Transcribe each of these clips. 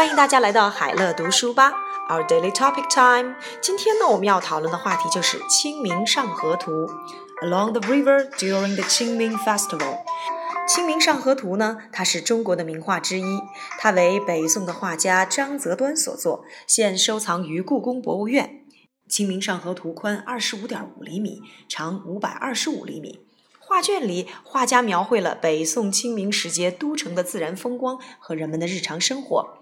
欢迎大家来到海乐读书吧，Our Daily Topic Time。今天呢，我们要讨论的话题就是《清明上河图》，Along the river during the Qingming Festival。《清明上河图》呢，它是中国的名画之一，它为北宋的画家张择端所作，现收藏于故宫博物院。《清明上河图》宽二十五点五厘米，长五百二十五厘米。画卷里，画家描绘了北宋清明时节都城的自然风光和人们的日常生活。《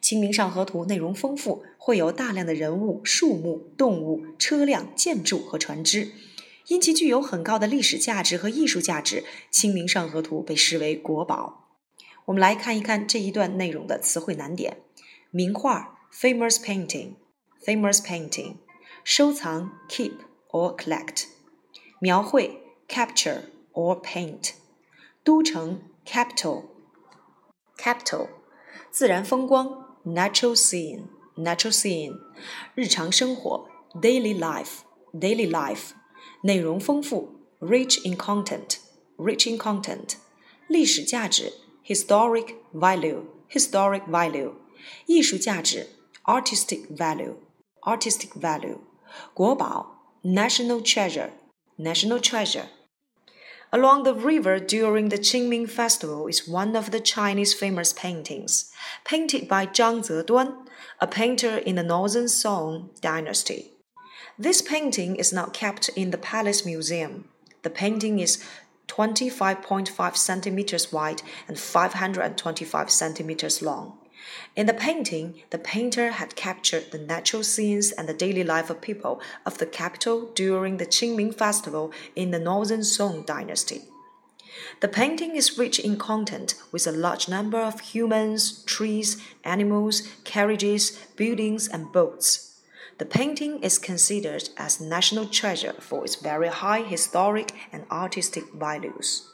清明上河图》内容丰富，会有大量的人物、树木、动物、车辆、建筑和船只。因其具有很高的历史价值和艺术价值，《清明上河图》被视为国宝。我们来看一看这一段内容的词汇难点：名画 （famous painting），famous painting；收藏 （keep or collect）；描绘 （capture or paint）；都城 （capital），capital；自然风光 （natural scene），natural scene；日常生活 （daily life），daily life。内容丰富，rich in content，rich in content，历史价值，historic value，historic value，艺术价值，artistic value，artistic value，国宝，national treasure，national treasure。 Along the river during the Qingming festival is one of the Chinese famous paintings, painted by Zhang Zeduan, a painter in the Northern Song dynasty. This painting is now kept in the Palace Museum. The painting is 25.5 centimeters wide and 525 centimeters long. In the painting, the painter had captured the natural scenes and the daily life of people of the capital during the Qingming festival in the Northern Song dynasty. The painting is rich in content with a large number of humans, trees, animals, carriages, buildings, and boats. The painting is considered as national treasure for its very high historic and artistic values.